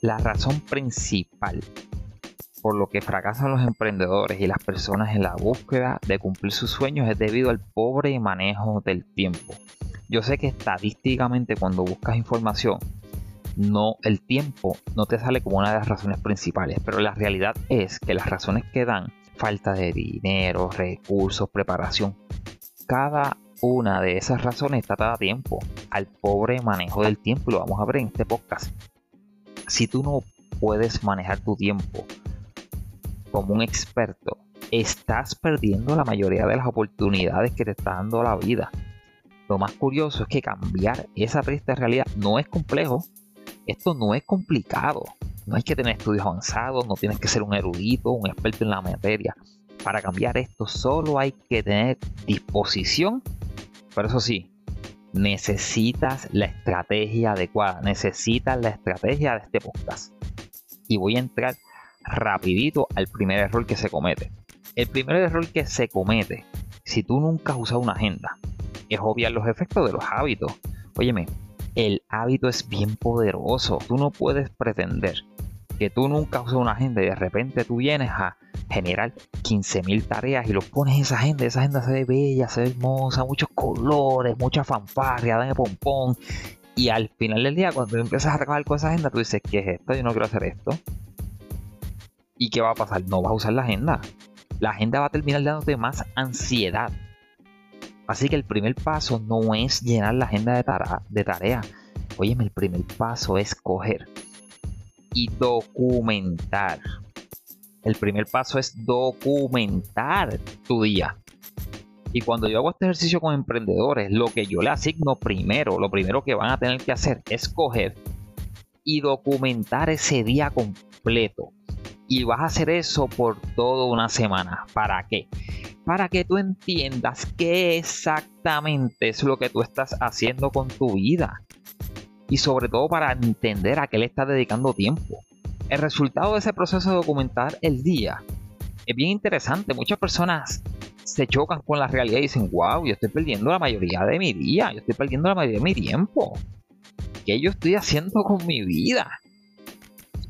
La razón principal por lo que fracasan los emprendedores y las personas en la búsqueda de cumplir sus sueños es debido al pobre manejo del tiempo. Yo sé que estadísticamente cuando buscas información, no el tiempo no te sale como una de las razones principales, pero la realidad es que las razones que dan falta de dinero, recursos, preparación, cada una de esas razones está dada tiempo al pobre manejo del tiempo, lo vamos a ver en este podcast. Si tú no puedes manejar tu tiempo como un experto, estás perdiendo la mayoría de las oportunidades que te está dando la vida. Lo más curioso es que cambiar esa triste realidad no es complejo. Esto no es complicado. No hay que tener estudios avanzados, no tienes que ser un erudito, un experto en la materia. Para cambiar esto solo hay que tener disposición. Pero eso sí, necesitas la estrategia adecuada. Necesitas la estrategia de este podcast. Y voy a entrar rapidito al primer error que se comete. El primer error que se comete si tú nunca has usado una agenda es obviar los efectos de los hábitos. Óyeme, el hábito es bien poderoso. Tú no puedes pretender que tú nunca usas una agenda y de repente tú vienes a generar 15.000 tareas y lo pones en esa agenda. Esa agenda se ve bella, se ve hermosa, muchos colores, mucha fanfarria, dame pompón. Y al final del día, cuando empiezas a trabajar con esa agenda, tú dices, ¿qué es esto? Yo no quiero hacer esto. ¿Y qué va a pasar? No vas a usar la agenda. La agenda va a terminar dándote más ansiedad. Así que el primer paso no es llenar la agenda de, tarea. De tarea. Óyeme, el primer paso es coger y documentar. El primer paso es documentar tu día. Y cuando yo hago este ejercicio con emprendedores, lo que yo le asigno primero, lo primero que van a tener que hacer es coger y documentar ese día completo. Y vas a hacer eso por toda una semana. ¿Para qué? Para que tú entiendas qué exactamente es lo que tú estás haciendo con tu vida. Y sobre todo para entender a qué le estás dedicando tiempo. El resultado de ese proceso de documentar el día es bien interesante. Muchas personas se chocan con la realidad y dicen, wow, yo estoy perdiendo la mayoría de mi día, yo estoy perdiendo la mayoría de mi tiempo. ¿Qué yo estoy haciendo con mi vida?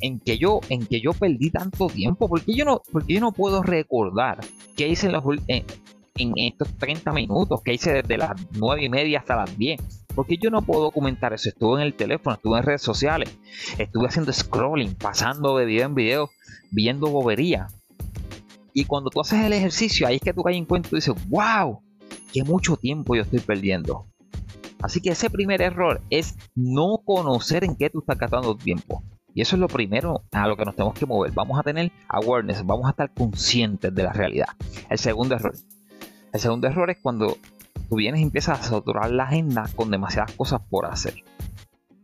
en que yo, en que yo perdí tanto tiempo, porque yo no, porque yo no puedo recordar qué hice en, los, en, estos 30 minutos, qué hice desde las 9 y media hasta las 10. Porque yo no puedo documentar eso. Estuve en el teléfono, estuve en redes sociales, estuve haciendo scrolling, pasando de video en video, viendo bobería. Y cuando tú haces el ejercicio, ahí es que tú caes en cuenta y dices, wow, qué mucho tiempo yo estoy perdiendo. Así que ese primer error es no conocer en qué tú estás gastando tiempo. Y eso es lo primero a lo que nos tenemos que mover. Vamos a tener awareness, vamos a estar conscientes de la realidad. El segundo error. El segundo error es cuando tú vienes y empiezas a saturar la agenda con demasiadas cosas por hacer.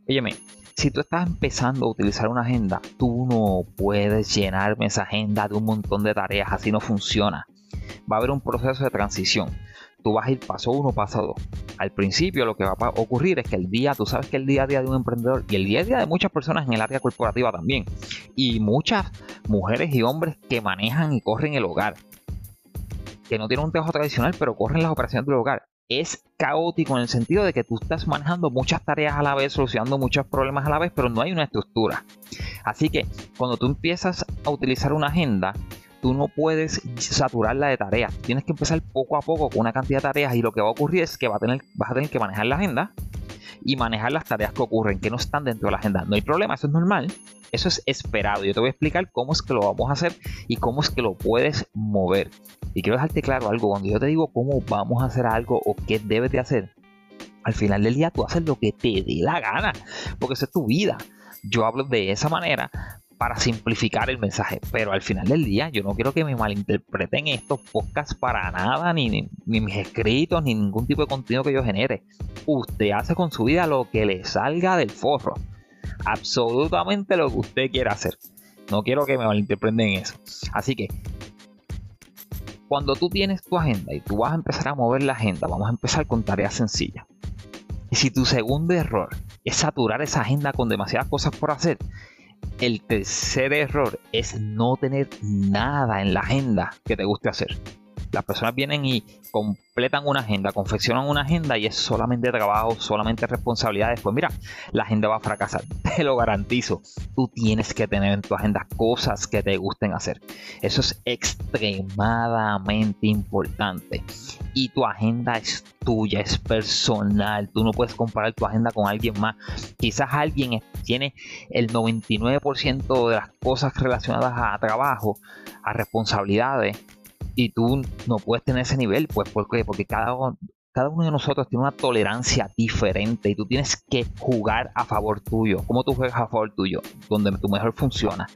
Óyeme, si tú estás empezando a utilizar una agenda, tú no puedes llenarme esa agenda de un montón de tareas, así no funciona. Va a haber un proceso de transición tú vas a ir paso uno, paso dos. Al principio lo que va a ocurrir es que el día, tú sabes que el día a día de un emprendedor y el día a día de muchas personas en el área corporativa también, y muchas mujeres y hombres que manejan y corren el hogar, que no tienen un trabajo tradicional, pero corren las operaciones del hogar, es caótico en el sentido de que tú estás manejando muchas tareas a la vez, solucionando muchos problemas a la vez, pero no hay una estructura. Así que cuando tú empiezas a utilizar una agenda, tú no puedes saturarla de tareas. Tienes que empezar poco a poco con una cantidad de tareas y lo que va a ocurrir es que a tener, vas a tener que manejar la agenda y manejar las tareas que ocurren, que no están dentro de la agenda. No hay problema, eso es normal. Eso es esperado. Yo te voy a explicar cómo es que lo vamos a hacer y cómo es que lo puedes mover. Y quiero dejarte claro algo. Cuando yo te digo cómo vamos a hacer algo o qué debes de hacer, al final del día tú haces lo que te dé la gana, porque esa es tu vida. Yo hablo de esa manera para simplificar el mensaje. Pero al final del día, yo no quiero que me malinterpreten estos podcasts para nada, ni, ni, mis escritos, ni ningún tipo de contenido que yo genere. Usted hace con su vida lo que le salga del forro. Absolutamente lo que usted quiera hacer. No quiero que me malinterpreten eso. Así que, cuando tú tienes tu agenda y tú vas a empezar a mover la agenda, vamos a empezar con tareas sencillas. Y si tu segundo error es saturar esa agenda con demasiadas cosas por hacer, el tercer error es no tener nada en la agenda que te guste hacer. Las personas vienen y completan una agenda, confeccionan una agenda y es solamente trabajo, solamente responsabilidades. Pues mira, la agenda va a fracasar, te lo garantizo. Tú tienes que tener en tu agenda cosas que te gusten hacer. Eso es extremadamente importante. Y tu agenda es tuya, es personal. Tú no puedes comparar tu agenda con alguien más. Quizás alguien tiene el 99% de las cosas relacionadas a trabajo, a responsabilidades y tú no puedes tener ese nivel, pues ¿por Porque cada, cada uno de nosotros tiene una tolerancia diferente y tú tienes que jugar a favor tuyo. ¿Cómo tú juegas a favor tuyo? Donde tu mejor funciona.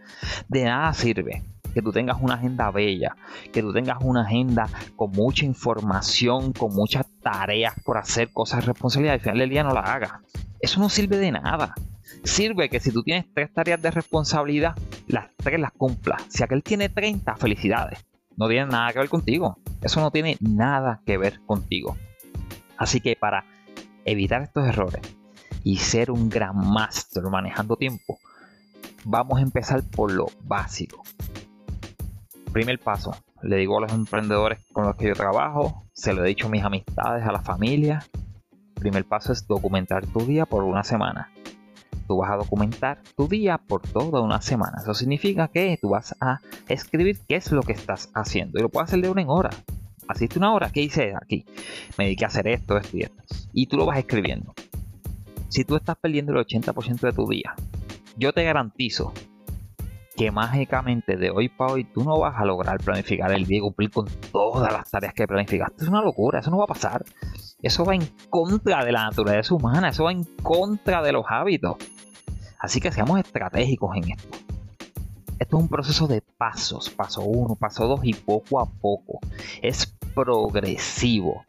De nada sirve que tú tengas una agenda bella, que tú tengas una agenda con mucha información, con muchas tareas por hacer, cosas responsabilidades, al final del día no las hagas. Eso no sirve de nada. Sirve que si tú tienes tres tareas de responsabilidad, las tres las cumplas. Si aquel tiene 30, felicidades no tiene nada que ver contigo. Eso no tiene nada que ver contigo. Así que para evitar estos errores y ser un gran máster manejando tiempo, vamos a empezar por lo básico. Primer paso, le digo a los emprendedores con los que yo trabajo, se lo he dicho a mis amistades, a la familia. Primer paso es documentar tu día por una semana tú vas a documentar tu día por toda una semana. Eso significa que tú vas a escribir qué es lo que estás haciendo. Y lo puedes hacer de una en hora. Asiste una hora. ¿Qué hice aquí? Me dediqué a hacer esto, esto y esto. Y tú lo vas escribiendo. Si tú estás perdiendo el 80% de tu día, yo te garantizo que mágicamente de hoy para hoy tú no vas a lograr planificar el día y cumplir con todas las tareas que planificaste. Es una locura, eso no va a pasar. Eso va en contra de la naturaleza humana, eso va en contra de los hábitos. Así que seamos estratégicos en esto. Esto es un proceso de pasos, paso uno, paso dos y poco a poco. Es progresivo.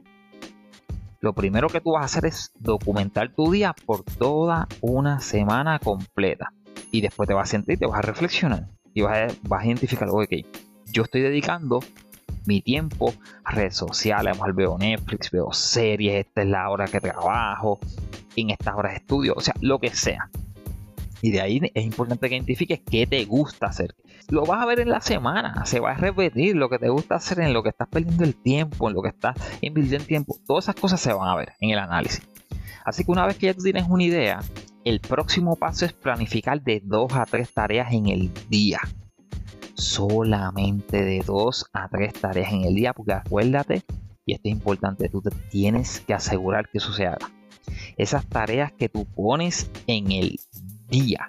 Lo primero que tú vas a hacer es documentar tu día por toda una semana completa. Y después te vas a sentir, te vas a reflexionar y vas a, vas a identificar, ok, yo estoy dedicando mi tiempo a redes sociales, veo Netflix, veo series, esta es la hora que trabajo, en estas horas estudio, o sea, lo que sea. Y de ahí es importante que identifiques qué te gusta hacer. Lo vas a ver en la semana, se va a repetir lo que te gusta hacer, en lo que estás perdiendo el tiempo, en lo que estás invirtiendo tiempo. Todas esas cosas se van a ver en el análisis. Así que una vez que ya tienes una idea, el próximo paso es planificar de dos a tres tareas en el día. Solamente de dos a tres tareas en el día, porque acuérdate, y esto es importante, tú te tienes que asegurar que eso se haga. Esas tareas que tú pones en el día.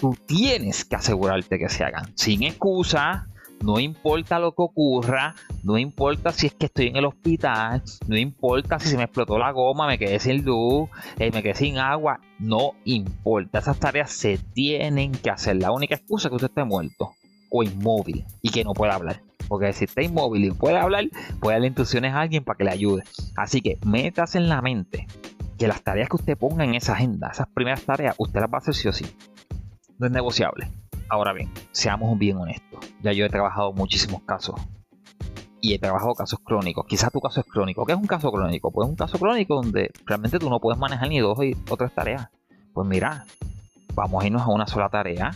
Tú tienes que asegurarte que se hagan sin excusa. No importa lo que ocurra, no importa si es que estoy en el hospital, no importa si se me explotó la goma, me quedé sin luz, eh, me quedé sin agua, no importa. Esas tareas se tienen que hacer. La única excusa es que usted esté muerto o inmóvil y que no pueda hablar. Porque si está inmóvil y puede hablar, puede darle instrucciones a alguien para que le ayude. Así que metas en la mente que las tareas que usted ponga en esa agenda, esas primeras tareas, usted las va a hacer sí o sí. No es negociable. Ahora bien, seamos bien honestos. Ya yo he trabajado muchísimos casos. Y he trabajado casos crónicos. Quizás tu caso es crónico. ¿Qué es un caso crónico? Pues un caso crónico donde realmente tú no puedes manejar ni dos o tres tareas. Pues mira, vamos a irnos a una sola tarea.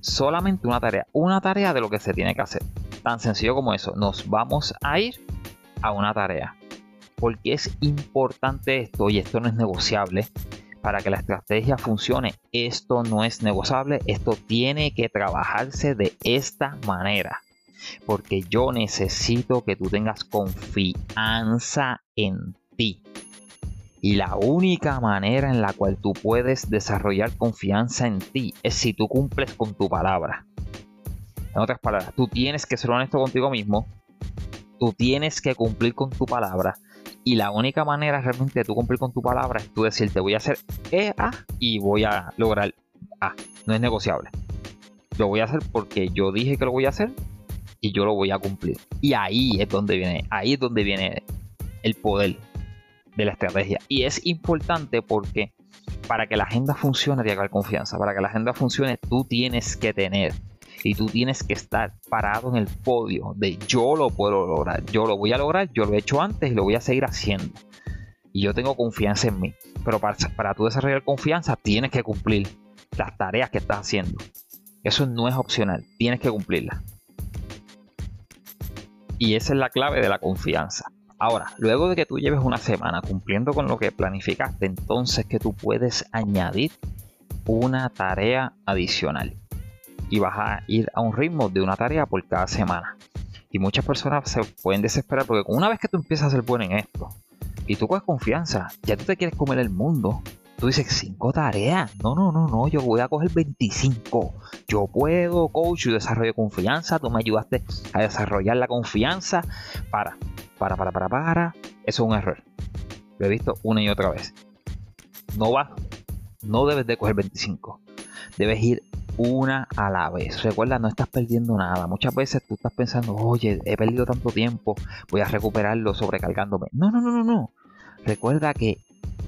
Solamente una tarea. Una tarea de lo que se tiene que hacer. Tan sencillo como eso. Nos vamos a ir a una tarea porque es importante esto y esto no es negociable para que la estrategia funcione. Esto no es negociable, esto tiene que trabajarse de esta manera. Porque yo necesito que tú tengas confianza en ti. Y la única manera en la cual tú puedes desarrollar confianza en ti es si tú cumples con tu palabra. En otras palabras, tú tienes que ser honesto contigo mismo. Tú tienes que cumplir con tu palabra y la única manera realmente de tú cumplir con tu palabra es tú decirte voy a hacer E, A y voy a lograr A. No es negociable. Lo voy a hacer porque yo dije que lo voy a hacer y yo lo voy a cumplir. Y ahí es donde viene, ahí es donde viene el poder de la estrategia. Y es importante porque para que la agenda funcione tiene que confianza. Para que la agenda funcione tú tienes que tener y tú tienes que estar parado en el podio de yo lo puedo lograr, yo lo voy a lograr, yo lo he hecho antes y lo voy a seguir haciendo. Y yo tengo confianza en mí. Pero para, para tú desarrollar confianza tienes que cumplir las tareas que estás haciendo. Eso no es opcional, tienes que cumplirlas. Y esa es la clave de la confianza. Ahora, luego de que tú lleves una semana cumpliendo con lo que planificaste, entonces que tú puedes añadir una tarea adicional. Y vas a ir a un ritmo de una tarea por cada semana. Y muchas personas se pueden desesperar porque una vez que tú empiezas a ser bueno en esto y tú coges confianza, ya tú te quieres comer el mundo. Tú dices, cinco tareas. No, no, no, no, yo voy a coger 25. Yo puedo, coach, yo desarrollo confianza. Tú me ayudaste a desarrollar la confianza. Para, para, para, para, para. Eso es un error. Lo he visto una y otra vez. No vas, no debes de coger 25. Debes ir una a la vez. Recuerda, no estás perdiendo nada. Muchas veces tú estás pensando, oye, he perdido tanto tiempo, voy a recuperarlo sobrecargándome. No, no, no, no, no. Recuerda que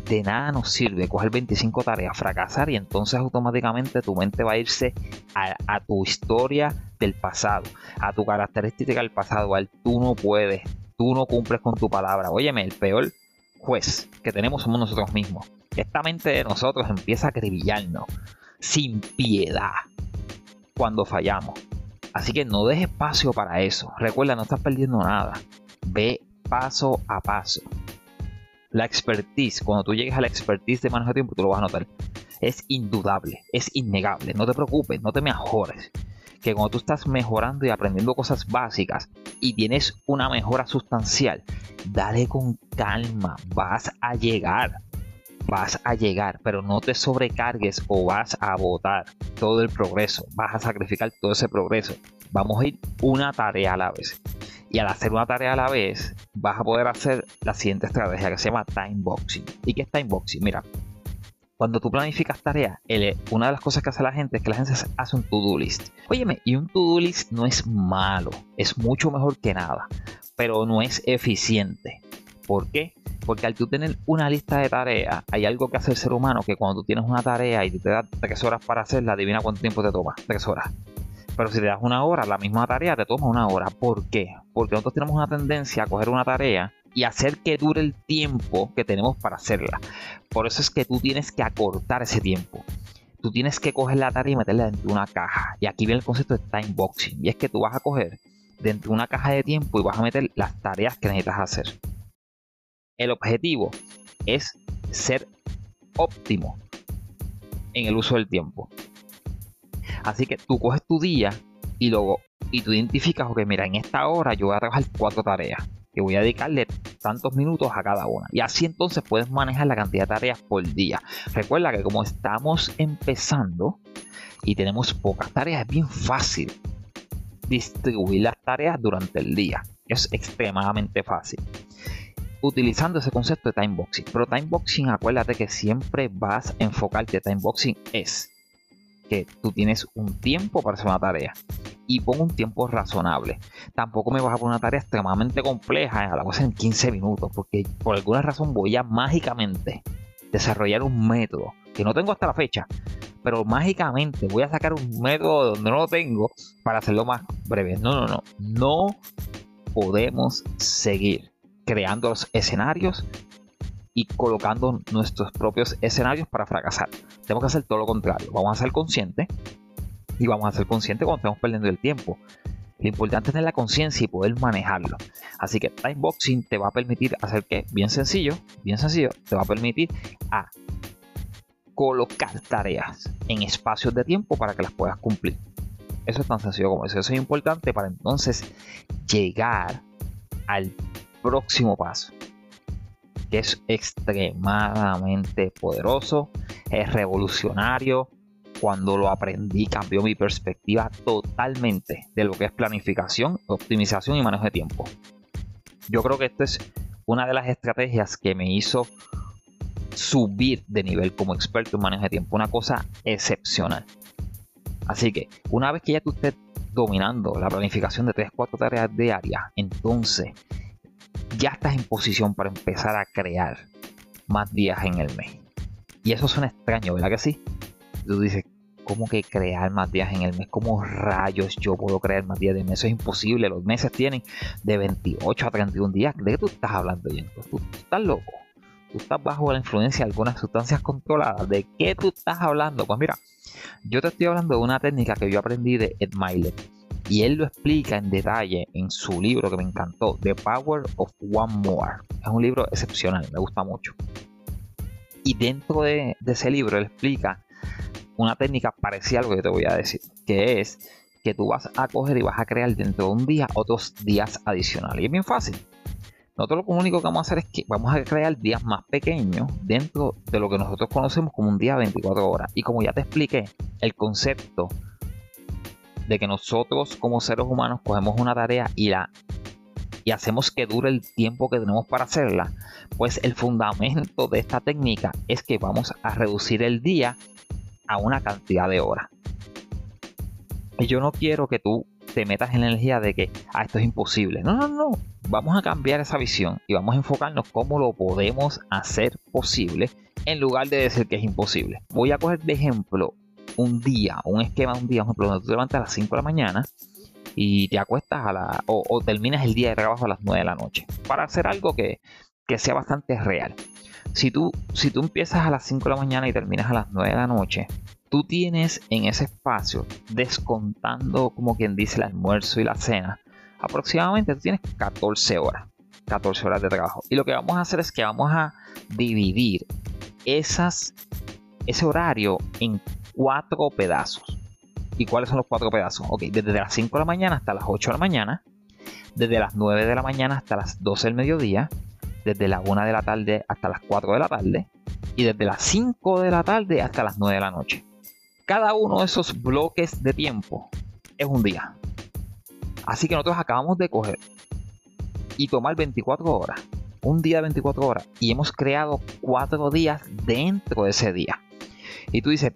de nada nos sirve coger 25 tareas, fracasar y entonces automáticamente tu mente va a irse a, tu historia del pasado, a tu característica del pasado, al tú no puedes, tú no cumples con tu palabra. Óyeme, el peor juez que tenemos somos nosotros mismos. Esta mente de nosotros empieza a acribillarnos sin piedad cuando fallamos. Así que no dejes espacio para eso. Recuerda, no estás perdiendo nada. Ve paso a paso. La expertise, cuando tú llegues a la expertise de manejo de tiempo, tú lo vas a notar. Es indudable, es innegable. No te preocupes, no te mejores. Que cuando tú estás mejorando y aprendiendo cosas básicas y tienes una mejora sustancial, dale con calma, vas a llegar. Vas a llegar, pero no te sobrecargues o vas a botar todo el progreso. Vas a sacrificar todo ese progreso. Vamos a ir una tarea a la vez. Y al hacer una tarea a la vez, vas a poder hacer la siguiente estrategia que se llama time boxing. ¿Y qué es time boxing? Mira, cuando tú planificas tareas, una de las cosas que hace la gente es que la gente hace un to-do list. Óyeme, y un to-do list no es malo, es mucho mejor que nada, pero no es eficiente. ¿Por qué? Porque al tú tener una lista de tareas, hay algo que hace el ser humano que cuando tú tienes una tarea y te das tres horas para hacerla, adivina cuánto tiempo te toma. Tres horas. Pero si te das una hora, la misma tarea te toma una hora. ¿Por qué? Porque nosotros tenemos una tendencia a coger una tarea y hacer que dure el tiempo que tenemos para hacerla. Por eso es que tú tienes que acortar ese tiempo. Tú tienes que coger la tarea y meterla dentro de una caja. Y aquí viene el concepto de time boxing. Y es que tú vas a coger dentro de una caja de tiempo y vas a meter las tareas que necesitas hacer. El objetivo es ser óptimo en el uso del tiempo. Así que tú coges tu día y luego y tú identificas, ok, mira, en esta hora yo voy a trabajar cuatro tareas, que voy a dedicarle tantos minutos a cada una. Y así entonces puedes manejar la cantidad de tareas por día. Recuerda que como estamos empezando y tenemos pocas tareas, es bien fácil distribuir las tareas durante el día. Es extremadamente fácil. Utilizando ese concepto de timeboxing. Pero timeboxing, acuérdate que siempre vas a enfocarte. Timeboxing es que tú tienes un tiempo para hacer una tarea y pongo un tiempo razonable. Tampoco me vas a poner una tarea extremadamente compleja, a la cosa en 15 minutos, porque por alguna razón voy a mágicamente desarrollar un método que no tengo hasta la fecha, pero mágicamente voy a sacar un método donde no lo tengo para hacerlo más breve. No, no, no. No podemos seguir creando los escenarios y colocando nuestros propios escenarios para fracasar. Tenemos que hacer todo lo contrario. Vamos a ser conscientes y vamos a ser conscientes cuando estamos perdiendo el tiempo. Lo importante es tener la conciencia y poder manejarlo. Así que timeboxing te va a permitir hacer que, bien sencillo, bien sencillo, te va a permitir a colocar tareas en espacios de tiempo para que las puedas cumplir. Eso es tan sencillo como eso. Eso es importante para entonces llegar al próximo paso que es extremadamente poderoso, es revolucionario. Cuando lo aprendí cambió mi perspectiva totalmente de lo que es planificación, optimización y manejo de tiempo. Yo creo que esta es una de las estrategias que me hizo subir de nivel como experto en manejo de tiempo, una cosa excepcional. Así que una vez que ya tú estés dominando la planificación de 3-4 tareas diarias, entonces ya estás en posición para empezar a crear más días en el mes. Y eso suena extraño, ¿verdad que sí? Tú dices, ¿cómo que crear más días en el mes? ¿Cómo rayos yo puedo crear más días de mes? Eso es imposible. Los meses tienen de 28 a 31 días. ¿De qué tú estás hablando, Jenko? ¿Tú, estás loco? ¿Tú estás bajo la influencia de algunas sustancias controladas? ¿De qué tú estás hablando? Pues mira, yo te estoy hablando de una técnica que yo aprendí de Ed Milet Y él lo explica en detalle en su libro que me encantó, The Power of One More. Es un libro excepcional, me gusta mucho. Y dentro de, ese libro él explica una técnica parecida a lo que te voy a decir, que es que tú vas a coger y vas a crear dentro de un día otros días adicionales. Y es bien fácil. Nosotros lo único que vamos a hacer es que vamos a crear días más pequeños dentro de lo que nosotros conocemos como un día de 24 horas. Y como ya te expliqué, el concepto de que nosotros como seres humanos cogemos una tarea y la y hacemos que dure el tiempo que tenemos para hacerla, pues el fundamento de esta técnica es que vamos a reducir el día a una cantidad de horas. Y yo no quiero que tú te metas en la energía de que ah, esto es imposible. No, no, no vamos a cambiar esa visión y vamos a enfocarnos cómo lo podemos hacer posible en lugar de decir que es imposible. Voy a coger de ejemplo un día, un esquema de un día, por ejemplo, donde tú te levantas a las 5 de la mañana y te acuestas a la, o, terminas el día de trabajo a las 9 de la noche, para hacer algo que, que sea bastante real. Si tú, si tú empiezas a las 5 de la mañana y terminas a las 9 de la noche, tú tienes en ese espacio, descontando como quien dice el almuerzo y la cena, aproximadamente tú tienes 14 horas. 14 horas de trabajo. Y lo que vamos a hacer es que vamos a dividir esas, ese horario en cuatro pedazos. ¿Y cuáles son los cuatro pedazos? Ok, desde las 5 de la mañana hasta las 8 de la mañana, desde las 9 de la mañana hasta las 12 del mediodía, desde la 1 de la tarde hasta las 4 de la tarde y desde las 5 de la tarde hasta las 9 de la noche. Cada uno de esos bloques de tiempo es un día. Así que nosotros acabamos de coger y tomar 24 horas, un día de 24 horas, y hemos creado 4 días dentro de ese día. Y tú dices,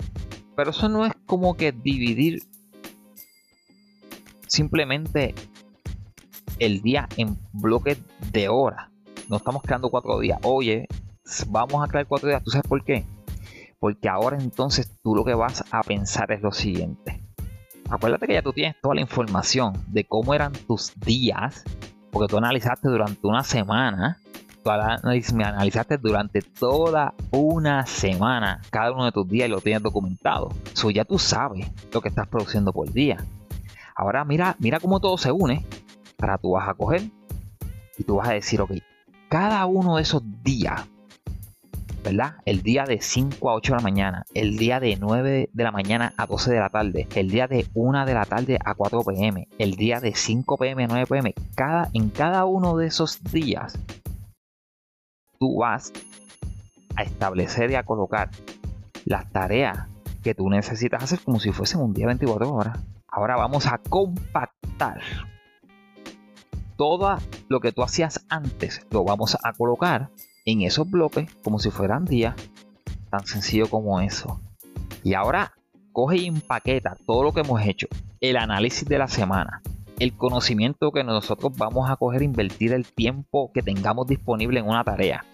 pero eso no es como que dividir simplemente el día en bloques de horas. No estamos creando 4 días. Oye, vamos a crear 4 días. ¿Tú sabes por qué? Porque ahora entonces tú lo que vas a pensar es lo siguiente acuérdate que ya tú tienes toda la información de cómo eran tus días, porque tú analizaste durante una semana, tú analizaste durante toda una semana cada uno de tus días y lo tienes documentado. Eso ya tú sabes lo que estás produciendo por día. Ahora mira, mira cómo todo se une. Para tú vas a coger y tú vas a decir, ok, cada uno de esos días ¿verdad? El día de 5 a 8 de la mañana, el día de 9 de la mañana a 12 de la tarde, el día de 1 de la tarde a 4 pm, el día de 5 pm a 9 pm, cada, en cada uno de esos días, tú vas a establecer y a colocar las tareas que tú necesitas hacer como si fuesen un día 24 horas. Ahora vamos a compactar todo lo que tú hacías antes, lo vamos a colocar en esos bloques como si fueran días. Tan sencillo como eso. Y ahora coge y empaqueta todo lo que hemos hecho. El análisis de la semana. El conocimiento que nosotros vamos a coger invertir el tiempo que tengamos disponible en una tarea.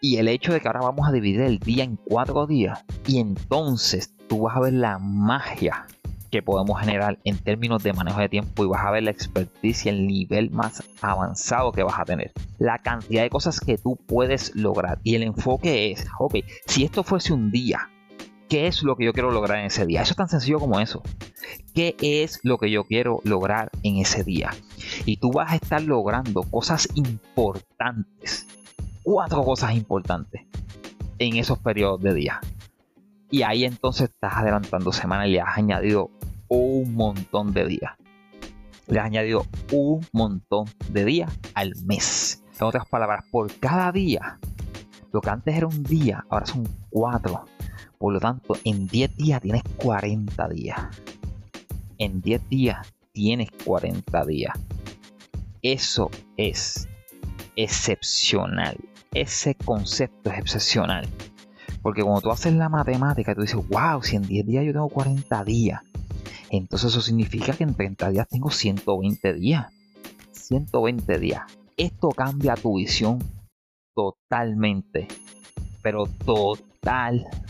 Y el hecho de que ahora vamos a dividir el día en cuatro días. Y entonces tú vas a ver la magia que podemos generar en términos de manejo de tiempo y vas a ver la expertise y el nivel más avanzado que vas a tener. La cantidad de cosas que tú puedes lograr. Y el enfoque es, ok, si esto fuese un día, ¿qué es lo que yo quiero lograr en ese día? Eso es tan sencillo como eso. ¿Qué es lo que yo quiero lograr en ese día? Y tú vas a estar logrando cosas importantes. Cuatro cosas importantes en esos periodos de día. Y ahí entonces estás adelantando semana y le has añadido un montón de días. Le has añadido un montón de días al mes. En otras palabras, por cada día, lo que antes era un día, ahora son cuatro. Por lo tanto, en 10 días tienes 40 días. En 10 días tienes 40 días. Eso es excepcional. Ese concepto es excepcional. Porque cuando tú haces la matemática, tú dices, wow, si en 10 días yo tengo 40 días, entonces eso significa que en 30 días tengo 120 días. 120 días. Esto cambia tu visión totalmente. Pero totalmente.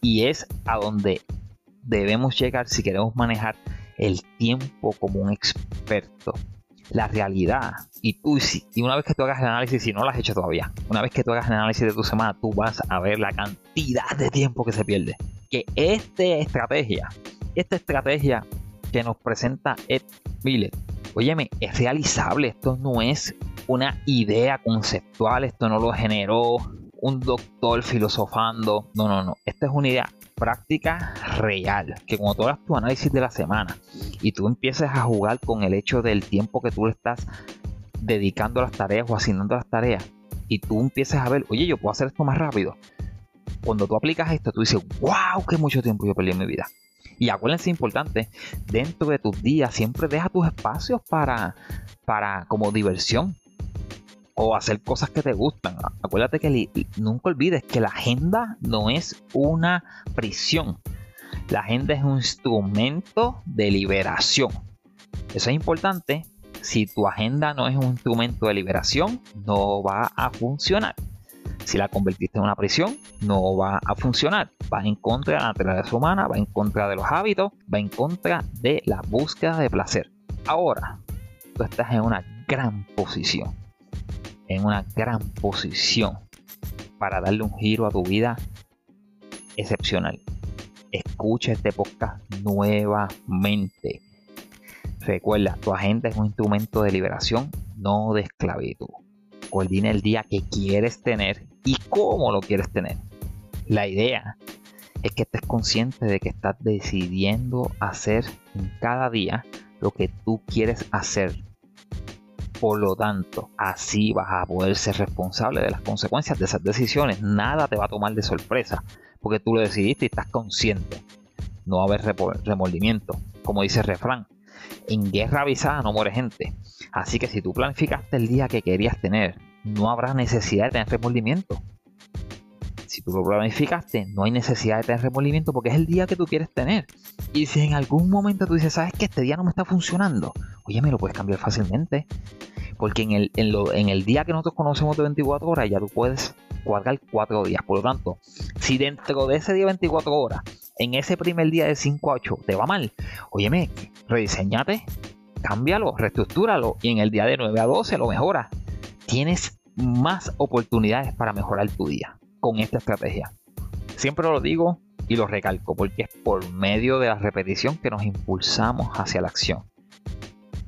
Y es a donde debemos llegar si queremos manejar el tiempo como un experto la realidad. Y tú, y una vez que tú hagas el análisis, si no lo has hecho todavía, una vez que tú hagas el análisis de tu semana, tú vas a ver la cantidad de tiempo que se pierde. Que esta estrategia esta estrategia que nos presenta Ed Miller, óyeme, es realizable, esto no es una idea conceptual, esto no lo generó un doctor filosofando, no, no, no, esta es una idea práctica real, que cuando tú hagas tu análisis de la semana y tú empieces a jugar con el hecho del tiempo que tú le estás dedicando a las tareas o asignando las tareas, y tú empieces a ver, oye, yo puedo hacer esto más rápido. Cuando tú aplicas esto, tú dices, wow, qué mucho tiempo yo perdí en mi vida. Y acuérdense, importante, dentro de tus días siempre deja tus espacios para, para como diversión o hacer cosas que te gustan. Acuérdate que nunca olvides que la agenda no es una prisión. La agenda es un instrumento de liberación. Eso es importante. Si tu agenda no es un instrumento de liberación, no va a funcionar. Si la convertiste en una prisión, no va a funcionar. Va en contra de la naturaleza humana, va en contra de los hábitos, va en contra de la búsqueda de placer. Ahora, tú estás en una gran posición en una gran posición para darle un giro a tu vida excepcional. Escucha este podcast nuevamente. Recuerda, tu agenda es un instrumento de liberación, no de esclavitud. Coordina el día que quieres tener y cómo lo quieres tener. La idea es que estés consciente de que estás decidiendo hacer en cada día lo que tú quieres hacer por lo tanto, así vas a poder ser responsable de las consecuencias de esas decisiones. Nada te va a tomar de sorpresa, porque tú lo decidiste y estestás consciente. No va a haber remordimiento. Como dice el refrán, en guerra avisada no muere gente. Así que si tú planificaste el día que querías tener, no habrá necesidad de tener remordimiento. Si tú lo planificaste, no hay necesidad de tener remordimiento porque es el día que tú quieres tener. Y si en algún momento tú dices, ¿sabes que este día no me está funcionando? Oye, me lo puedes cambiar fácilmente. Porque en el, en, el día que nosotros conocemos de 24 horas, ya tú puedes cuadrar 4 días. Por lo tanto, si dentro de ese día 24 horas, en ese primer día de 5 a 8, te va mal, óyeme, rediseñate, cámbialo, reestructúralo y en el día de 9 a 12 lo mejoras. Tienes más oportunidades para mejorar tu día con esta estrategia. Siempre lo digo y lo recalco porque es por medio de la repetición que nos impulsamos hacia la acción.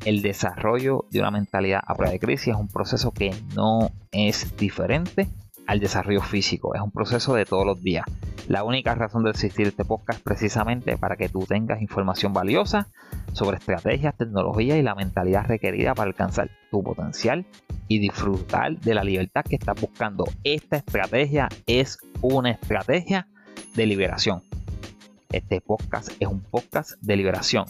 El desarrollo de una mentalidad a prueba de crisis es un proceso que no es diferente al desarrollo físico, es un proceso de todos los días. La única razón de existir este podcast es precisamente para que tú tengas información valiosa sobre estrategias, tecnologías y la mentalidad requerida para alcanzar tu potencial y disfrutar de la libertad que estás buscando. Esta estrategia es una estrategia de liberación. Este podcast es un podcast de liberación.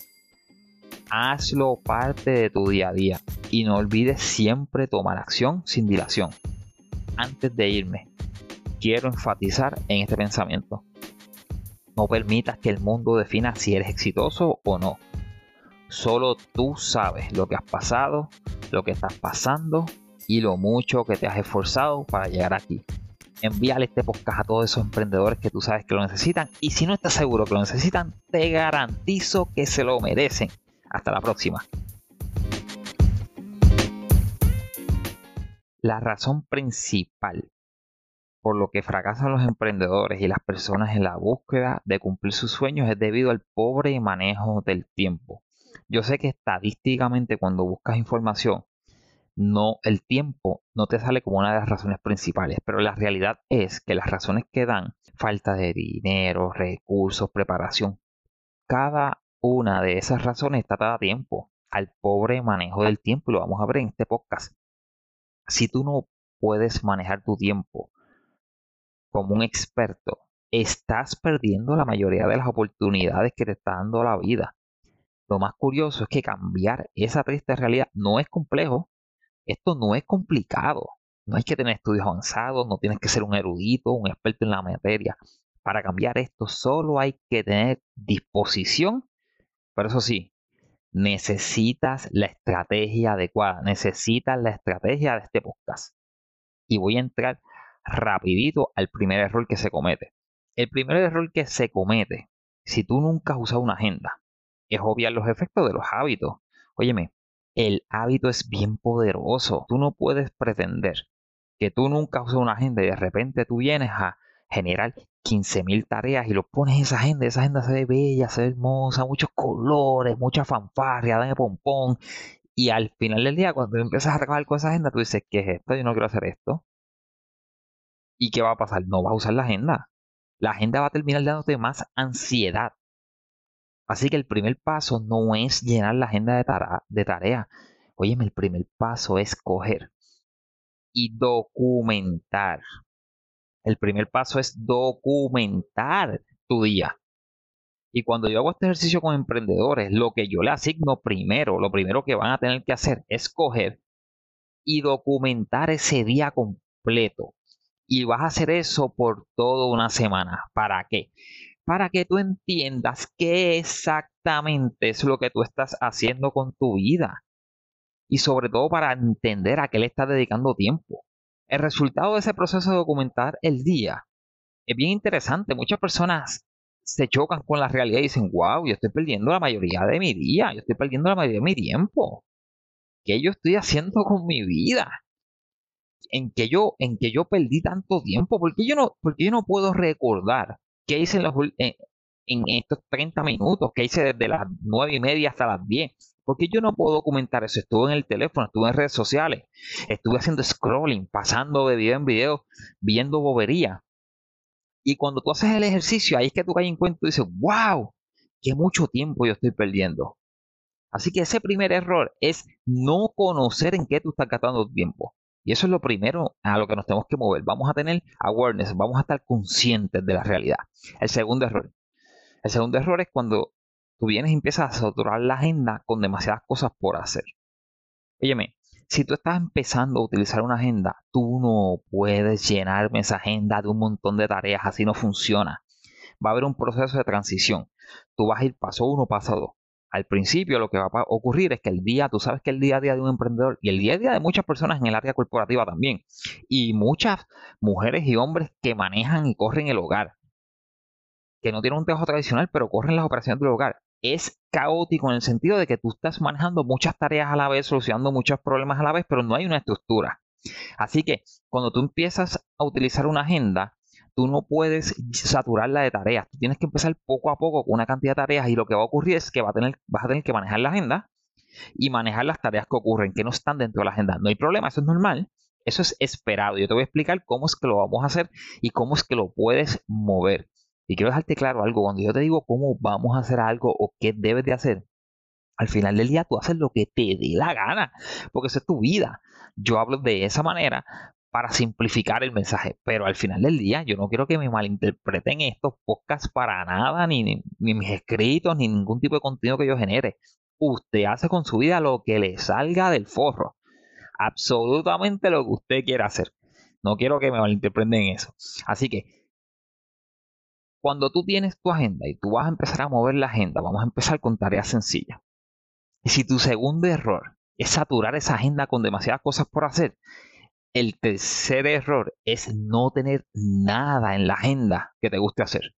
Hazlo parte de tu día a día y no olvides siempre tomar acción sin dilación. Antes de irme, quiero enfatizar en este pensamiento. No permitas que el mundo defina si eres exitoso o no. Solo tú sabes lo que has pasado, lo que estás pasando y lo mucho que te has esforzado para llegar aquí. Envíale este podcast a todos esos emprendedores que tú sabes que lo necesitan y si no estás seguro que lo necesitan, te garantizo que se lo merecen. Hasta la próxima. La razón principal por lo que fracasan los emprendedores y las personas en la búsqueda de cumplir sus sueños es debido al pobre manejo del tiempo. Yo sé que estadísticamente cuando buscas información no el tiempo no te sale como una de las razones principales, pero la realidad es que las razones que dan, falta de dinero, recursos, preparación, cada una de esas razones está a tiempo, al pobre manejo del tiempo, y lo vamos a ver en este podcast. Si tú no puedes manejar tu tiempo como un experto, estás perdiendo la mayoría de las oportunidades que te está dando la vida. Lo más curioso es que cambiar esa triste realidad no es complejo, esto no es complicado. No hay que tener estudios avanzados, no tienes que ser un erudito, un experto en la materia. Para cambiar esto solo hay que tener disposición, pero eso sí, necesitas la estrategia adecuada, necesitas la estrategia de este podcast. Y voy a entrar rapidito al primer error que se comete. El primer error que se comete, si tú nunca has usado una agenda, es obviar los efectos de los hábitos. Óyeme, el hábito es bien poderoso. Tú no puedes pretender que tú nunca uses una agenda y de repente tú vienes a generar 15.000 tareas y lo pones en esa agenda, esa agenda se ve bella, se ve hermosa, muchos colores, mucha fanfarria, dame pompón. Y al final del día, cuando empiezas a trabajar con esa agenda, tú dices, ¿qué es esto? Yo no quiero hacer esto. ¿Y qué va a pasar? No vas a usar la agenda. La agenda va a terminar dándote más ansiedad. Así que el primer paso no es llenar la agenda de, de tarea. Óyeme, el primer paso es coger y documentar. El primer paso es documentar tu día. Y cuando yo hago este ejercicio con emprendedores, lo que yo le asigno primero, lo primero que van a tener que hacer es coger y documentar ese día completo. Y vas a hacer eso por toda una semana. ¿Para qué? Para que tú entiendas qué exactamente es lo que tú estás haciendo con tu vida. Y sobre todo para entender a qué le estás dedicando tiempo. El resultado de ese proceso de documentar el día es bien interesante. Muchas personas se chocan con la realidad y dicen, wow, yo estoy perdiendo la mayoría de mi día, yo estoy perdiendo la mayoría de mi tiempo. ¿Qué yo estoy haciendo con mi vida? ¿En que yo, en que yo perdí tanto tiempo? ¿Por qué yo no, porque yo no puedo recordar qué hice en, los, en estos 30 minutos? ¿Qué hice desde las 9 y media hasta las 10? Porque yo no puedo documentar eso. Estuve en el teléfono, estuve en redes sociales, estuve haciendo scrolling, pasando de video en video, viendo bobería. Y cuando tú haces el ejercicio, ahí es que tú caes en cuenta y dices, wow, qué mucho tiempo yo estoy perdiendo. Así que ese primer error es no conocer en qué tú estás gastando tu tiempo. Y eso es lo primero a lo que nos tenemos que mover. Vamos a tener awareness, vamos a estar conscientes de la realidad. El segundo error. El segundo error es cuando tú vienes y empiezas a saturar la agenda con demasiadas cosas por hacer. Óyeme, si tú estás empezando a utilizar una agenda, tú no puedes llenarme esa agenda de un montón de tareas, así no funciona. Va a haber un proceso de transición. Tú vas a ir paso uno, paso dos. Al principio lo que va a ocurrir es que el día, tú sabes que el día a día de un emprendedor y el día a día de muchas personas en el área corporativa también, y muchas mujeres y hombres que manejan y corren el hogar, que no tienen un trabajo tradicional, pero corren las operaciones del hogar, es caótico en el sentido de que tú estás manejando muchas tareas a la vez, solucionando muchos problemas a la vez, pero no hay una estructura. Así que cuando tú empiezas a utilizar una agenda, tú no puedes saturarla de tareas. Tú tienes que empezar poco a poco con una cantidad de tareas y lo que va a ocurrir es que va a tener, vas a tener que manejar la agenda y manejar las tareas que ocurren, que no están dentro de la agenda. No hay problema, eso es normal. Eso es esperado. Yo te voy a explicar cómo es que lo vamos a hacer y cómo es que lo puedes mover. Y quiero dejarte claro algo, cuando yo te digo cómo vamos a hacer algo o qué debes de hacer, al final del día tú haces lo que te dé la gana, porque esa es tu vida. Yo hablo de esa manera para simplificar el mensaje, pero al final del día yo no quiero que me malinterpreten estos podcasts para nada, ni, ni, mis escritos, ni ningún tipo de contenido que yo genere. Usted hace con su vida lo que le salga del forro. Absolutamente lo que usted quiera hacer. No quiero que me malinterpreten eso. Así que cuando tú tienes tu agenda y tú vas a empezar a mover la agenda, vamos a empezar con tareas sencillas. Y si tu segundo error es saturar esa agenda con demasiadas cosas por hacer, el tercer error es no tener nada en la agenda que te guste hacer.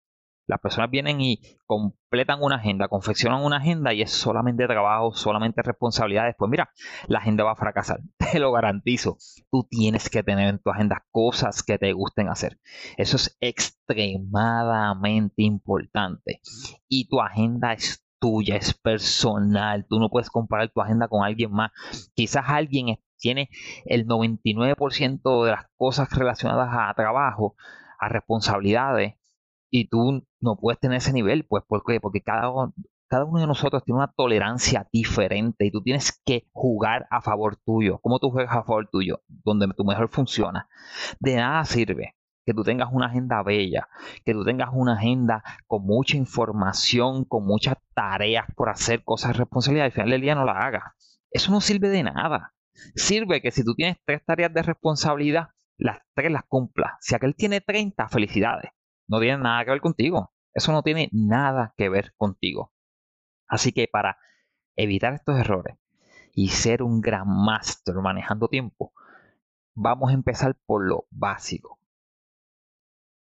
Las personas vienen y completan una agenda, confeccionan una agenda y es solamente trabajo, solamente responsabilidades. Pues mira, la agenda va a fracasar, te lo garantizo. Tú tienes que tener en tu agenda cosas que te gusten hacer. Eso es extremadamente importante. Y tu agenda es tuya, es personal. Tú no puedes comparar tu agenda con alguien más. Quizás alguien tiene el 99% de las cosas relacionadas a trabajo, a responsabilidades y tú no puedes tener ese nivel, pues ¿por Porque cada, cada uno de nosotros tiene una tolerancia diferente y tú tienes que jugar a favor tuyo. ¿Cómo tú juegas a favor tuyo? Donde tu mejor funciona. De nada sirve que tú tengas una agenda bella, que tú tengas una agenda con mucha información, con muchas tareas por hacer, cosas responsabilidades, al final del día no la hagas. Eso no sirve de nada. Sirve que si tú tienes tres tareas de responsabilidad, las tres las cumplas. Si aquel tiene 30, felicidades no tiene nada que ver contigo. Eso no tiene nada que ver contigo. Así que para evitar estos errores y ser un gran máster manejando tiempo, vamos a empezar por lo básico.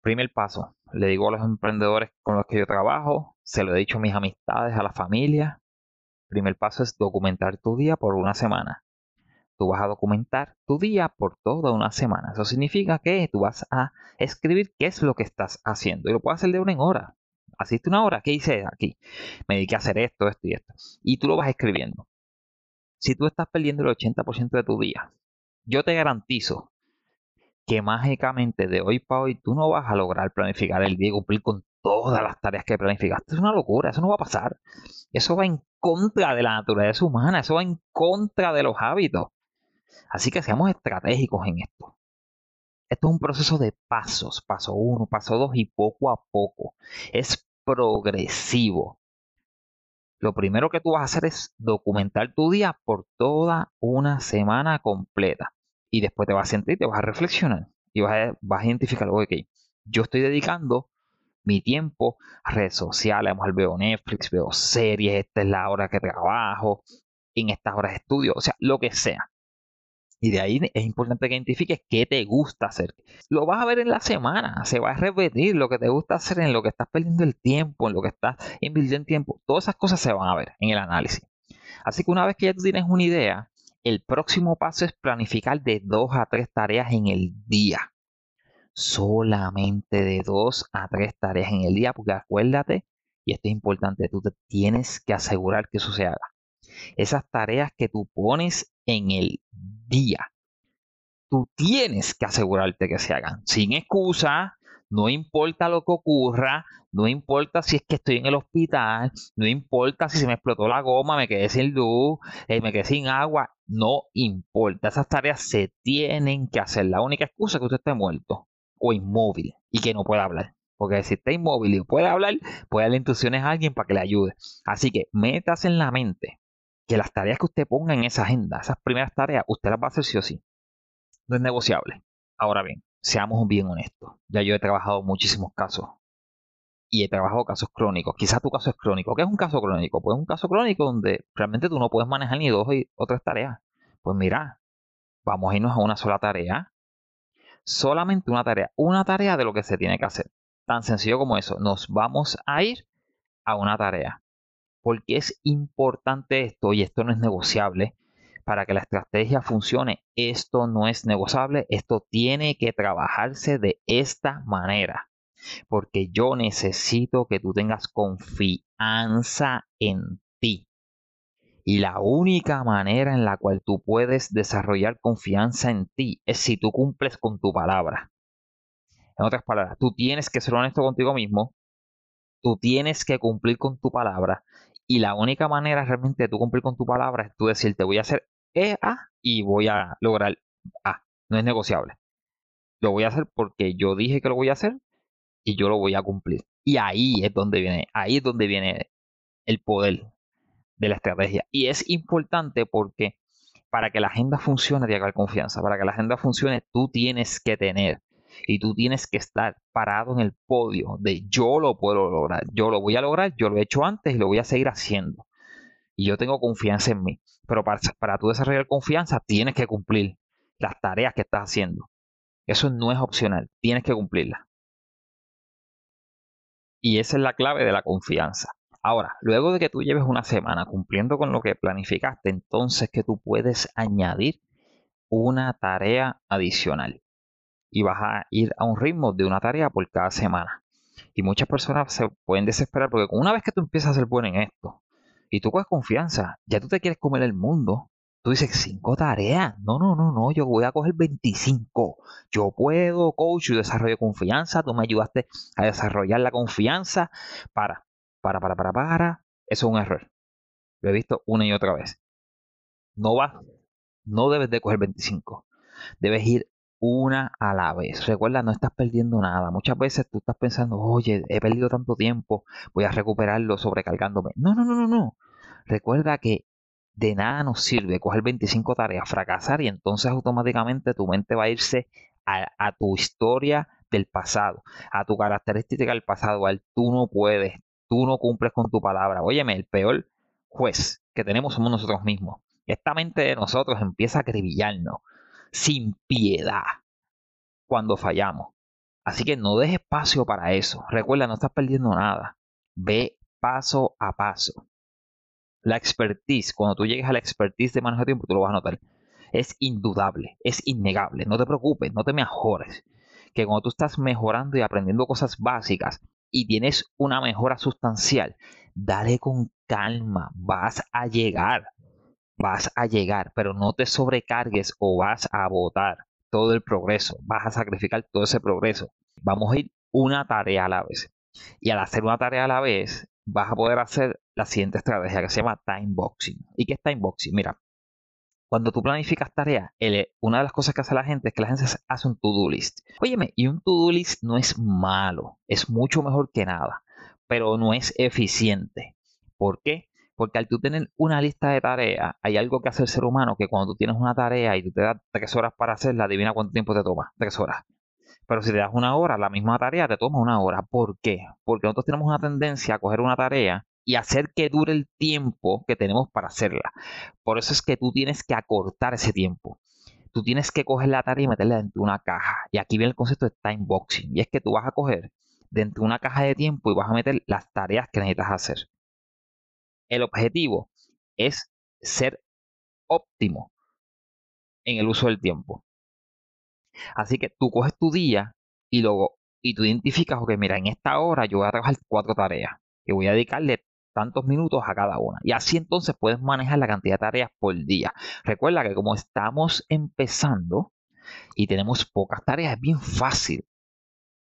Primer paso, le digo a los emprendedores con los que yo trabajo, se lo he dicho a mis amistades, a la familia. Primer paso es documentar tu día por una semana. Tú vas a documentar tu día por toda una semana. Eso significa que tú vas a escribir qué es lo que estás haciendo. Y lo puedes hacer de una en hora. Asiste una hora, ¿qué hice aquí? Me dediqué a hacer esto, esto y esto. Y tú lo vas escribiendo. Si tú estás perdiendo el 80% de tu día, yo te garantizo que mágicamente de hoy para hoy tú no vas a lograr planificar el día y cumplir con todas las tareas que planificaste. Es una locura, eso no va a pasar. Eso va en contra de la naturaleza humana, eso va en contra de los hábitos. Así que seamos estratégicos en esto. Esto es un proceso de pasos, paso uno, paso dos y poco a poco. Es progresivo. Lo primero que tú vas a hacer es documentar tu día por toda una semana completa. Y después te vas a sentir, te vas a reflexionar y vas a, vas a identificar, ok, yo estoy dedicando mi tiempo a redes sociales, a veo Netflix, veo series, esta es la hora que trabajo, en estas horas de estudio, o sea, lo que sea. Y de ahí es importante que identifiques qué te gusta hacer. Lo vas a ver en la semana, se va a repetir lo que te gusta hacer, en lo que estás perdiendo el tiempo, en lo que estás invirtiendo tiempo. Todas esas cosas se van a ver en el análisis. Así que una vez que ya tienes una idea, el próximo paso es planificar de dos a tres tareas en el día. Solamente de dos a tres tareas en el día, porque acuérdate, y esto es importante, tú te tienes que asegurar que eso se haga. Esas tareas que tú pones en el día. Tú tienes que asegurarte que se hagan sin excusa, no importa lo que ocurra, no importa si es que estoy en el hospital, no importa si se me explotó la goma, me quedé sin luz, eh, me quedé sin agua, no importa. Esas tareas se tienen que hacer. La única excusa es que usted esté muerto o inmóvil y que no pueda hablar. Porque si está inmóvil y puede hablar, puede darle instrucciones a alguien para que le ayude. Así que metas en la mente que las tareas que usted ponga en esa agenda, esas primeras tareas, usted las va a hacer sí o sí. No es negociable. Ahora bien, seamos bien honestos. Ya yo he trabajado muchísimos casos y he trabajado casos crónicos. Quizás tu caso es crónico. ¿Qué es un caso crónico? Pues es un caso crónico donde realmente tú no puedes manejar ni dos o tres tareas. Pues mira, vamos a irnos a una sola tarea. Solamente una tarea. Una tarea de lo que se tiene que hacer. Tan sencillo como eso. Nos vamos a ir a una tarea porque es importante esto y esto no es negociable para que la estrategia funcione. Esto no es negociable, esto tiene que trabajarse de esta manera, porque yo necesito que tú tengas confianza en ti. Y la única manera en la cual tú puedes desarrollar confianza en ti es si tú cumples con tu palabra. En otras palabras, tú tienes que ser honesto contigo mismo, tú tienes que cumplir con tu palabra y la única manera realmente de tú cumplir con tu palabra es tú decir, te voy a hacer E, A y voy a lograr A. No es negociable. Lo voy a hacer porque yo dije que lo voy a hacer y yo lo voy a cumplir. Y ahí es donde viene, ahí es donde viene el poder de la estrategia. Y es importante porque para que la agenda funcione tiene que confianza. Para que la agenda funcione, tú tienes que tener y tú tienes que estar parado en el podio de yo lo puedo lograr, yo lo voy a lograr, yo lo he hecho antes y lo voy a seguir haciendo. Y yo tengo confianza en mí. Pero para, para tú desarrollar confianza tienes que cumplir las tareas que estás haciendo. Eso no es opcional, tienes que cumplirlas. Y esa es la clave de la confianza. Ahora, luego de que tú lleves una semana cumpliendo con lo que planificaste, entonces que tú puedes añadir una tarea adicional y vas a ir a un ritmo de una tarea por cada semana. Y muchas personas se pueden desesperar porque una vez que tú empiezas a ser bueno en esto y tú coges confianza, ya tú te quieres comer el mundo. Tú dices, cinco tareas. No, no, no, no, yo voy a coger 25. Yo puedo, coach, yo desarrollo confianza. Tú me ayudaste a desarrollar la confianza. Para, para, para, para, para. Eso es un error. Lo he visto una y otra vez. No vas, no debes de coger 25. Debes ir una a la vez. Recuerda, no estás perdiendo nada. Muchas veces tú estás pensando, oye, he perdido tanto tiempo, voy a recuperarlo sobrecargándome. No, no, no, no, no. Recuerda que de nada nos sirve coger 25 tareas, fracasar y entonces automáticamente tu mente va a irse a, tu historia del pasado, a tu característica del pasado, al tú no puedes, tú no cumples con tu palabra. Óyeme, el peor juez que tenemos somos nosotros mismos. Esta mente de nosotros empieza a acribillarnos sin piedad cuando fallamos. Así que no dejes espacio para eso. Recuerda, no estás perdiendo nada. Ve paso a paso. La expertise, cuando tú llegues a la expertise de manejo de tiempo, tú lo vas a notar. es indudable, es innegable. No te preocupes, no te mejores. Que cuando tú estás mejorando y aprendiendo cosas básicas y tienes una mejora sustancial, dale con calma, vas a llegar, vas a llegar, pero no te sobrecargues o vas a botar todo el progreso, vas a sacrificar todo ese progreso. Vamos a ir una tarea a la vez. Y al hacer una tarea a la vez, vas a poder hacer la siguiente estrategia que se llama time boxing. ¿Y qué es time boxing? Mira, cuando tú planificas tareas, una de las cosas que hace la gente es que la gente hace un to-do list. Óyeme, y un to-do list no es malo, es mucho mejor que nada, pero no es eficiente. ¿Por qué? Porque al tú tener una lista de tareas, hay algo que hace el ser humano que cuando tú tienes una tarea y tú te das tres horas para hacerla, adivina cuánto tiempo te toma. Tres horas. Pero si te das una hora, la misma tarea te toma una hora. ¿Por qué? Porque nosotros tenemos una tendencia a coger una tarea y hacer que dure el tiempo que tenemos para hacerla. Por eso es que tú tienes que acortar ese tiempo. Tú tienes que coger la tarea y meterla dentro de una caja. Y aquí viene el concepto de time boxing. Y es que tú vas a coger dentro de una caja de tiempo y vas a meter las tareas que necesitas hacer. El objetivo es ser óptimo en el uso del tiempo. Así que tú coges tu día y luego y tú identificas, ok, mira, en esta hora yo voy a trabajar cuatro tareas y voy a dedicarle tantos minutos a cada una. Y así entonces puedes manejar la cantidad de tareas por día. Recuerda que como estamos empezando y tenemos pocas tareas, es bien fácil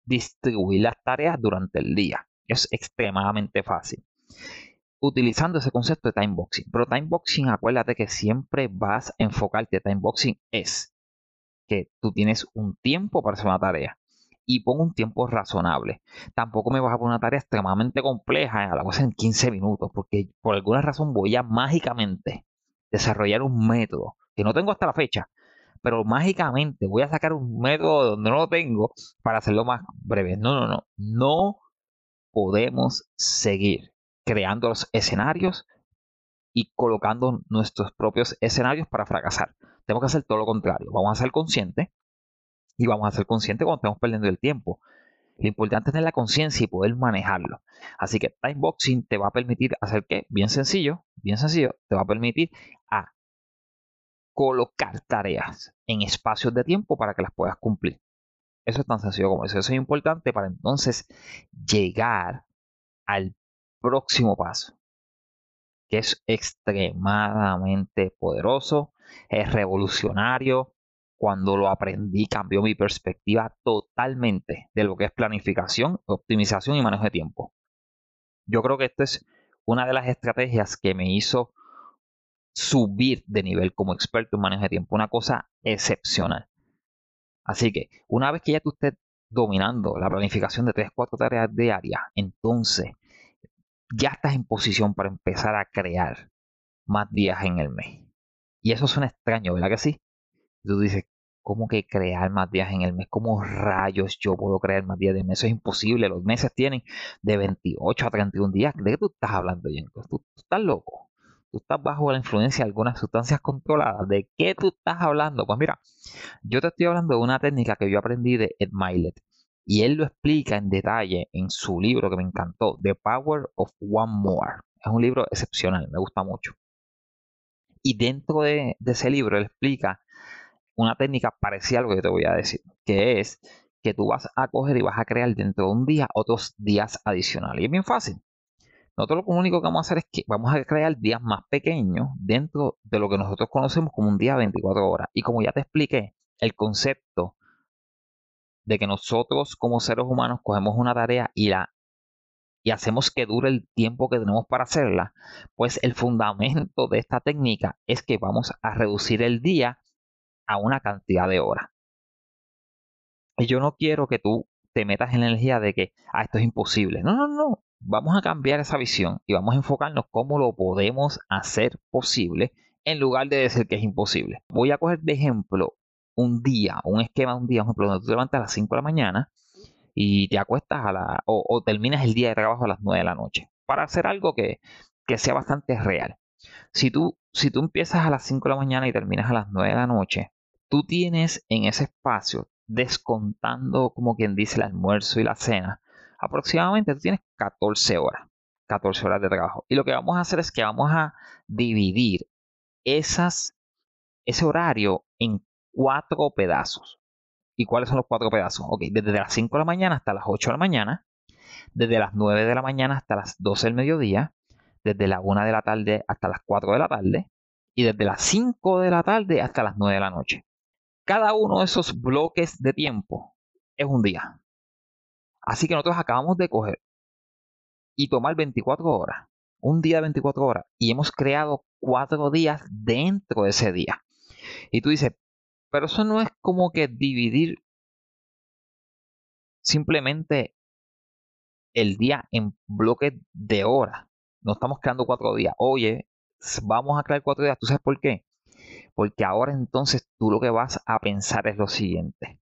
distribuir las tareas durante el día. Es extremadamente fácil. Utilizando ese concepto de time boxing. Pero time boxing, acuérdate que siempre vas a enfocarte. Time boxing es que tú tienes un tiempo para hacer una tarea y pongo un tiempo razonable. Tampoco me vas a poner una tarea extremadamente compleja, a la cosa en 15 minutos, porque por alguna razón voy a mágicamente desarrollar un método que no tengo hasta la fecha, pero mágicamente voy a sacar un método donde no lo tengo para hacerlo más breve. No, no, no. No podemos seguir creando los escenarios y colocando nuestros propios escenarios para fracasar. Tenemos que hacer todo lo contrario. Vamos a ser conscientes y vamos a ser conscientes cuando estemos perdiendo el tiempo. Lo importante es tener la conciencia y poder manejarlo. Así que timeboxing te va a permitir hacer qué? Bien sencillo, bien sencillo, te va a permitir a colocar tareas en espacios de tiempo para que las puedas cumplir. Eso es tan sencillo como eso. Eso es importante para entonces llegar al próximo paso, que es extremadamente poderoso, es revolucionario, cuando lo aprendí cambió mi perspectiva totalmente de lo que es planificación, optimización y manejo de tiempo. Yo creo que esta es una de las estrategias que me hizo subir de nivel como experto en manejo de tiempo, una cosa excepcional. Así que una vez que ya tú estés dominando la planificación de 3, 4 tareas diarias, entonces ya estás en posición para empezar a crear más días en el mes. Y eso suena extraño, ¿verdad que sí? tú dices, ¿cómo que crear más días en el mes? ¿Cómo rayos yo puedo crear más días de mes? Eso es imposible. Los meses tienen de 28 a 31 días. ¿De qué tú estás hablando, Jenko? ¿Tú, estás loco? ¿Tú estás bajo la influencia de algunas sustancias controladas? ¿De qué tú estás hablando? Pues mira, yo te estoy hablando de una técnica que yo aprendí de Ed Milet. Y él lo explica en detalle en su libro que me encantó, The Power of One More. Es un libro excepcional, me gusta mucho. Y dentro de, ese libro él explica una técnica parecida a lo que yo te voy a decir, que es que tú vas a coger y vas a crear dentro de un día otros días adicionales. Y es bien fácil. Nosotros lo único que vamos a hacer es que vamos a crear días más pequeños dentro de lo que nosotros conocemos como un día de 24 horas. Y como ya te expliqué, el concepto de que nosotros como seres humanos cogemos una tarea y la y hacemos que dure el tiempo que tenemos para hacerla, pues el fundamento de esta técnica es que vamos a reducir el día a una cantidad de horas. Y yo no quiero que tú te metas en la energía de que, ah, esto es imposible. No, no, no. Vamos a cambiar esa visión y vamos a enfocarnos cómo lo podemos hacer posible en lugar de decir que es imposible. Voy a coger de ejemplo un día, un esquema un día, por ejemplo, donde tú te levantas a las 5 de la mañana y te acuestas a la, o, terminas el día de trabajo a las 9 de la noche, para hacer algo que, que sea bastante real. Si tú, si tú empiezas a las 5 de la mañana y terminas a las 9 de la noche, tú tienes en ese espacio, descontando como quien dice el almuerzo y la cena, aproximadamente tú tienes 14 horas, 14 horas de trabajo. Y lo que vamos a hacer es que vamos a dividir esas ese horario en cuatro pedazos. ¿Y cuáles son los cuatro pedazos? Ok, desde las 5 de la mañana hasta las 8 de la mañana, desde las 9 de la mañana hasta las 12 del mediodía, desde la 1 de la tarde hasta las 4 de la tarde y desde las 5 de la tarde hasta las 9 de la noche. Cada uno de esos bloques de tiempo es un día. Así que nosotros acabamos de coger y tomar 24 horas, un día de 24 horas, y hemos creado cuatro días dentro de ese día. Y tú dices, pero eso no es como que dividir simplemente el día en bloques de horas. No estamos creando cuatro días. Oye, vamos a crear cuatro días. ¿Tú sabes por qué? Porque ahora entonces tú lo que vas a pensar es lo siguiente.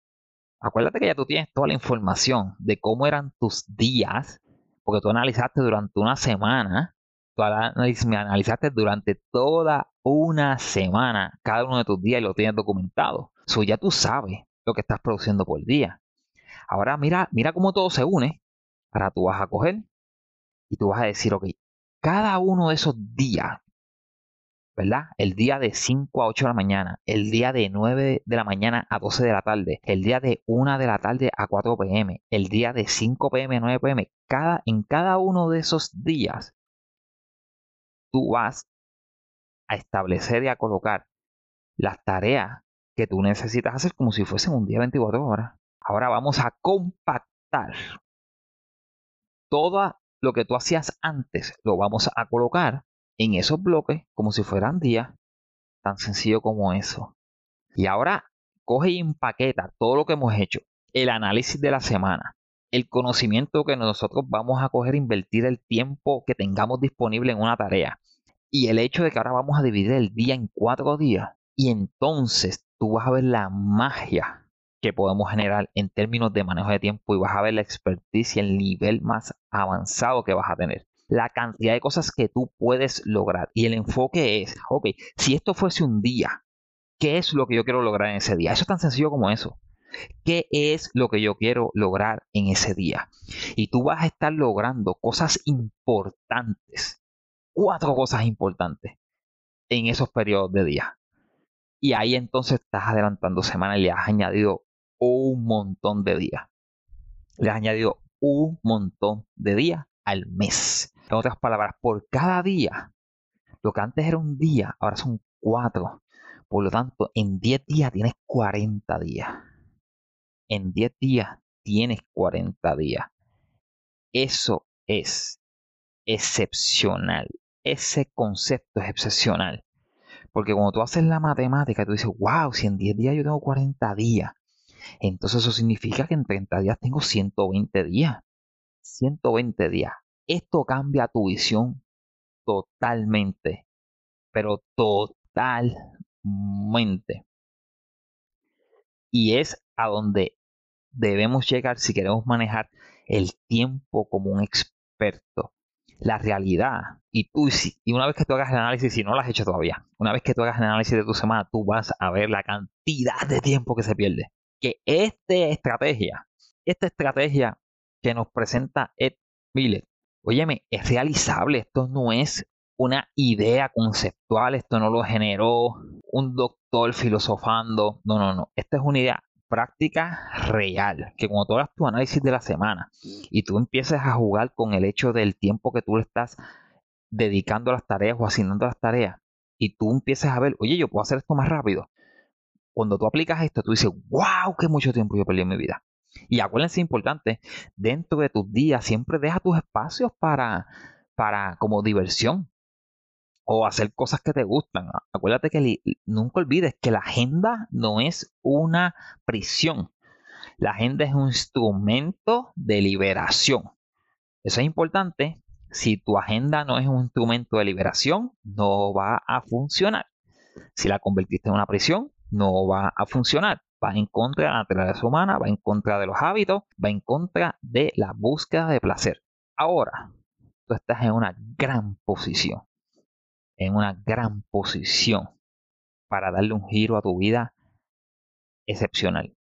Acuérdate que ya tú tienes toda la información de cómo eran tus días, porque tú analizaste durante una semana, tú analizaste durante toda una semana cada uno de tus días y lo tienes documentado. Eso ya tú sabes lo que estás produciendo por día. Ahora mira, mira cómo todo se une. Ahora tú vas a coger y tú vas a decir, ok, cada uno de esos días ¿verdad? El día de 5 a 8 de la mañana, el día de 9 de la mañana a 12 de la tarde, el día de 1 de la tarde a 4 pm, el día de 5 pm a 9 pm, cada, en cada uno de esos días, tú vas a establecer y a colocar las tareas que tú necesitas hacer como si fuesen un día 24 horas. Ahora vamos a compactar todo lo que tú hacías antes, lo vamos a colocar en esos bloques como si fueran días. Tan sencillo como eso. Y ahora coge y empaqueta todo lo que hemos hecho. El análisis de la semana. El conocimiento que nosotros vamos a coger invertir el tiempo que tengamos disponible en una tarea. Y el hecho de que ahora vamos a dividir el día en cuatro días. Y entonces tú vas a ver la magia que podemos generar en términos de manejo de tiempo y vas a ver la experticia, el nivel más avanzado que vas a tener la cantidad de cosas que tú puedes lograr. Y el enfoque es, ok, si esto fuese un día, ¿qué es lo que yo quiero lograr en ese día? Eso es tan sencillo como eso. ¿Qué es lo que yo quiero lograr en ese día? Y tú vas a estar logrando cosas importantes. Cuatro cosas importantes en esos periodos de día. Y ahí entonces estás adelantando semanas y le has añadido un montón de días. Le has añadido un montón de días al mes. En otras palabras, por cada día, lo que antes era un día, ahora son cuatro. Por lo tanto, en 10 días tienes 40 días. En 10 días tienes 40 días. Eso es excepcional. Ese concepto es excepcional. Porque cuando tú haces la matemática, tú dices, wow, si en 10 días yo tengo 40 días, entonces eso significa que en 30 días tengo 120 días. 120 días. Esto cambia tu visión totalmente, pero totalmente. Y es a donde debemos llegar si queremos manejar el tiempo como un experto. La realidad, y tú, y una vez que tú hagas el análisis, si no lo has hecho todavía, una vez que tú hagas el análisis de tu semana, tú vas a ver la cantidad de tiempo que se pierde. Que esta estrategia, esta estrategia que nos presenta Ed Miller, Óyeme, es realizable, esto no es una idea conceptual, esto no lo generó un doctor filosofando, no, no, no, esta es una idea práctica real, que cuando tú hagas tu análisis de la semana y tú empieces a jugar con el hecho del tiempo que tú le estás dedicando a las tareas o asignando las tareas, y tú empieces a ver, oye, yo puedo hacer esto más rápido. Cuando tú aplicas esto, tú dices, wow, qué mucho tiempo yo perdí en mi vida. Y acuérdense, importante, dentro de tus días siempre deja tus espacios para, para como diversión o hacer cosas que te gustan. Acuérdate que nunca olvides que la agenda no es una prisión. La agenda es un instrumento de liberación. Eso es importante. Si tu agenda no es un instrumento de liberación, no va a funcionar. Si la convertiste en una prisión, no va a funcionar va en contra de la naturaleza humana, va en contra de los hábitos, va en contra de la búsqueda de placer. Ahora, tú estás en una gran posición, en una gran posición para darle un giro a tu vida excepcional.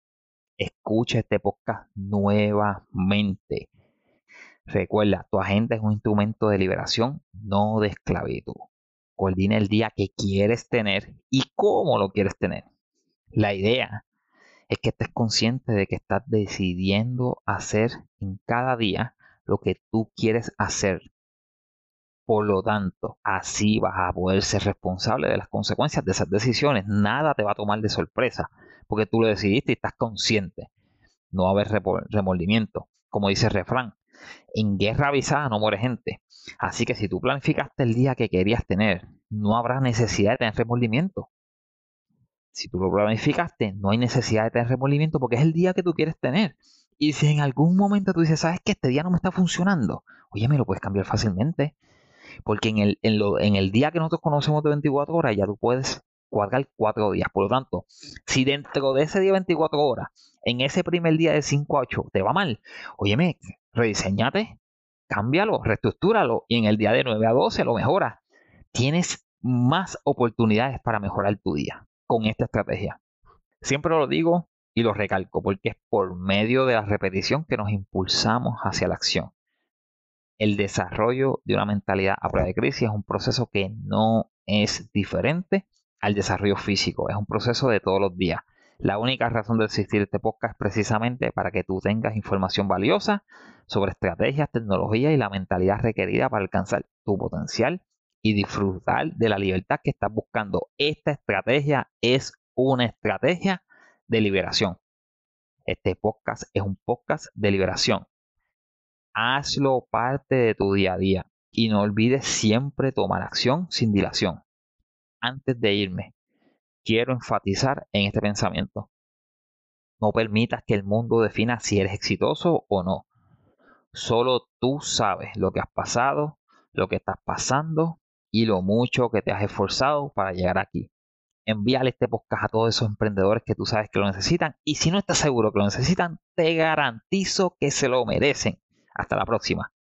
Escucha este podcast nuevamente. Recuerda, tu agenda es un instrumento de liberación, no de esclavitud. coordina el día que quieres tener y cómo lo quieres tener. La idea es que estés consciente de que estás decidiendo hacer en cada día lo que tú quieres hacer. Por lo tanto, así vas a poder ser responsable de las consecuencias de esas decisiones. Nada te va a tomar de sorpresa, porque tú lo decidiste y estás consciente. No va a haber remordimiento. Como dice el refrán, en guerra avisada no muere gente. Así que si tú planificaste el día que querías tener, no habrá necesidad de tener remordimiento. Si tú lo planificaste, no hay necesidad de tener remordimiento porque es el día que tú quieres tener. Y si en algún momento tú dices, sabes que este día no me está funcionando, oye, me lo puedes cambiar fácilmente. Porque en el, en, el día que nosotros conocemos de 24 horas, ya tú puedes cuadrar cuatro días. Por lo tanto, si dentro de ese día 24 horas, en ese primer día de 5 a 8, te va mal, óyeme, rediseñate, cámbialo, reestructúralo y en el día de 9 a 12 lo mejoras. Tienes más oportunidades para mejorar tu día con esta estrategia. Siempre lo digo y lo recalco porque es por medio de la repetición que nos impulsamos hacia la acción. El desarrollo de una mentalidad a prueba de crisis es un proceso que no es diferente al desarrollo físico, es un proceso de todos los días. La única razón de existir este podcast es precisamente para que tú tengas información valiosa sobre estrategias, tecnologías y la mentalidad requerida para alcanzar tu potencial y disfrutar de la libertad que estás buscando. Esta estrategia es una estrategia de liberación. Este podcast es un podcast de liberación. Hazlo parte de tu día a día y no olvides siempre tomar acción sin dilación. Antes de irme, quiero enfatizar en este pensamiento. No permitas que el mundo defina si eres exitoso o no. Solo tú sabes lo que has pasado, lo que estás pasando y lo mucho que te has esforzado para llegar aquí. Envíale este podcast a todos esos emprendedores que tú sabes que lo necesitan y si no estás seguro que lo necesitan, te garantizo que se lo merecen. Hasta la próxima.